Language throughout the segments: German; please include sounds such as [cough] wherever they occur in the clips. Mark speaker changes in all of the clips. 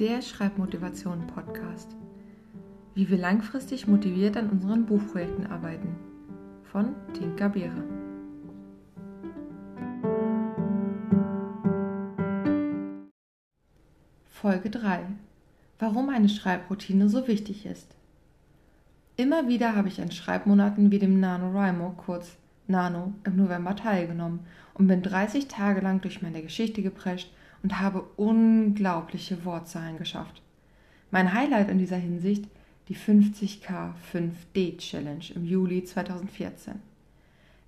Speaker 1: der Schreibmotivation Podcast. Wie wir langfristig motiviert an unseren Buchprojekten arbeiten. Von Tinka Beere. Folge 3. Warum eine Schreibroutine so wichtig ist. Immer wieder habe ich an Schreibmonaten wie dem NaNoWriMo, kurz Nano, im November teilgenommen und bin 30 Tage lang durch meine Geschichte geprescht und habe unglaubliche Wortzahlen geschafft. Mein Highlight in dieser Hinsicht die 50k 5D Challenge im Juli 2014.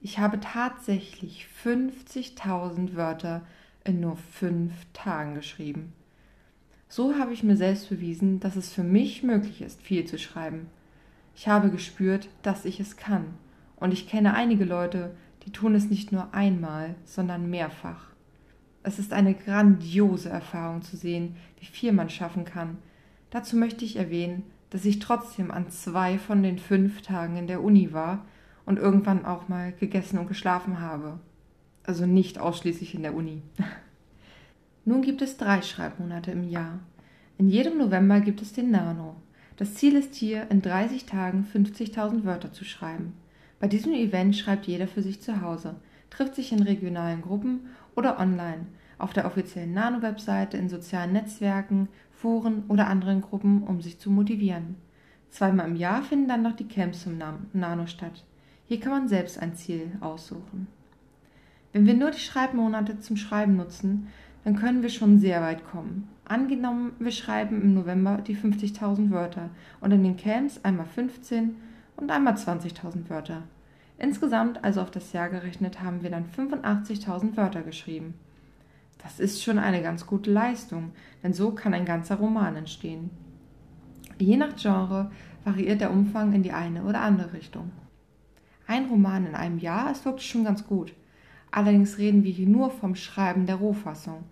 Speaker 1: Ich habe tatsächlich 50.000 Wörter in nur fünf Tagen geschrieben. So habe ich mir selbst bewiesen, dass es für mich möglich ist, viel zu schreiben. Ich habe gespürt, dass ich es kann. Und ich kenne einige Leute, die tun es nicht nur einmal, sondern mehrfach. Es ist eine grandiose Erfahrung zu sehen, wie viel man schaffen kann. Dazu möchte ich erwähnen, dass ich trotzdem an zwei von den fünf Tagen in der Uni war und irgendwann auch mal gegessen und geschlafen habe. Also nicht ausschließlich in der Uni. [laughs] Nun gibt es drei Schreibmonate im Jahr. In jedem November gibt es den Nano. Das Ziel ist hier, in 30 Tagen 50.000 Wörter zu schreiben. Bei diesem Event schreibt jeder für sich zu Hause, trifft sich in regionalen Gruppen oder online, auf der offiziellen Nano-Webseite, in sozialen Netzwerken, Foren oder anderen Gruppen, um sich zu motivieren. Zweimal im Jahr finden dann noch die Camps zum Nano statt. Hier kann man selbst ein Ziel aussuchen. Wenn wir nur die Schreibmonate zum Schreiben nutzen, dann können wir schon sehr weit kommen. Angenommen, wir schreiben im November die 50.000 Wörter und in den Camps einmal 15 und einmal 20.000 Wörter. Insgesamt, also auf das Jahr gerechnet, haben wir dann 85.000 Wörter geschrieben. Das ist schon eine ganz gute Leistung, denn so kann ein ganzer Roman entstehen. Je nach Genre variiert der Umfang in die eine oder andere Richtung. Ein Roman in einem Jahr ist wirklich schon ganz gut. Allerdings reden wir hier nur vom Schreiben der Rohfassung.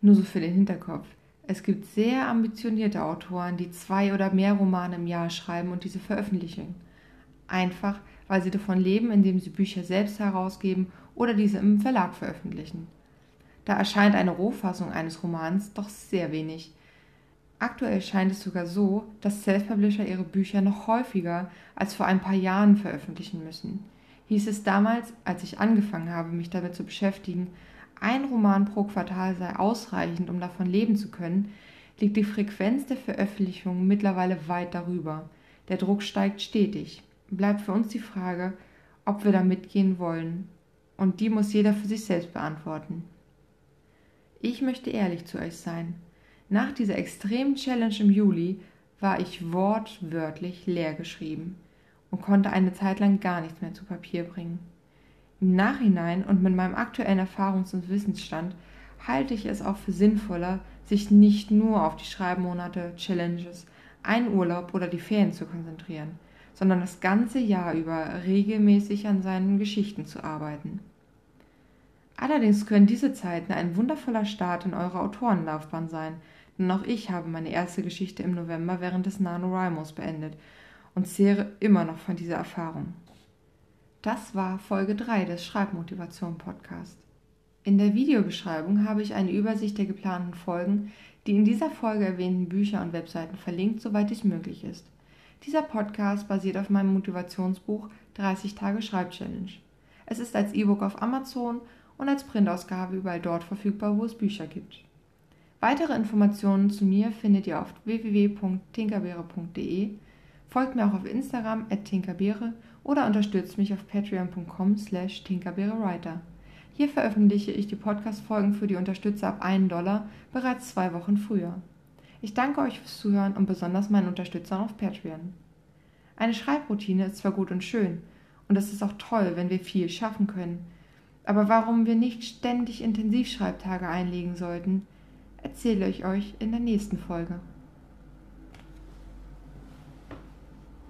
Speaker 1: Nur so für den Hinterkopf. Es gibt sehr ambitionierte Autoren, die zwei oder mehr Romane im Jahr schreiben und diese veröffentlichen. Einfach, weil sie davon leben, indem sie Bücher selbst herausgeben oder diese im Verlag veröffentlichen. Da erscheint eine Rohfassung eines Romans doch sehr wenig. Aktuell scheint es sogar so, dass Self-Publisher ihre Bücher noch häufiger als vor ein paar Jahren veröffentlichen müssen. Hieß es damals, als ich angefangen habe, mich damit zu beschäftigen, ein Roman pro Quartal sei ausreichend, um davon leben zu können, liegt die Frequenz der Veröffentlichungen mittlerweile weit darüber. Der Druck steigt stetig. Bleibt für uns die Frage, ob wir da mitgehen wollen. Und die muss jeder für sich selbst beantworten. Ich möchte ehrlich zu euch sein. Nach dieser extremen Challenge im Juli war ich wortwörtlich leer geschrieben und konnte eine Zeit lang gar nichts mehr zu Papier bringen. Im Nachhinein und mit meinem aktuellen Erfahrungs- und Wissensstand halte ich es auch für sinnvoller, sich nicht nur auf die Schreibmonate, Challenges, einen Urlaub oder die Ferien zu konzentrieren, sondern das ganze Jahr über regelmäßig an seinen Geschichten zu arbeiten. Allerdings können diese Zeiten ein wundervoller Start in eure Autorenlaufbahn sein, denn auch ich habe meine erste Geschichte im November während des NaNoWriMos beendet und zehre immer noch von dieser Erfahrung. Das war Folge 3 des Schreibmotivation Podcast. In der Videobeschreibung habe ich eine Übersicht der geplanten Folgen, die in dieser Folge erwähnten Bücher und Webseiten verlinkt, soweit es möglich ist. Dieser Podcast basiert auf meinem Motivationsbuch 30 Tage Schreibchallenge. Es ist als E-Book auf Amazon und als Printausgabe überall dort verfügbar, wo es Bücher gibt. Weitere Informationen zu mir findet ihr auf www.tinkerbeere.de. Folgt mir auch auf Instagram at tinkerbeere oder unterstützt mich auf patreon.com slash tinkerbeerewriter. Hier veröffentliche ich die Podcast-Folgen für die Unterstützer ab 1 Dollar bereits zwei Wochen früher. Ich danke euch fürs Zuhören und besonders meinen Unterstützern auf Patreon. Eine Schreibroutine ist zwar gut und schön, und es ist auch toll, wenn wir viel schaffen können, aber warum wir nicht ständig Intensivschreibtage einlegen sollten, erzähle ich euch in der nächsten Folge.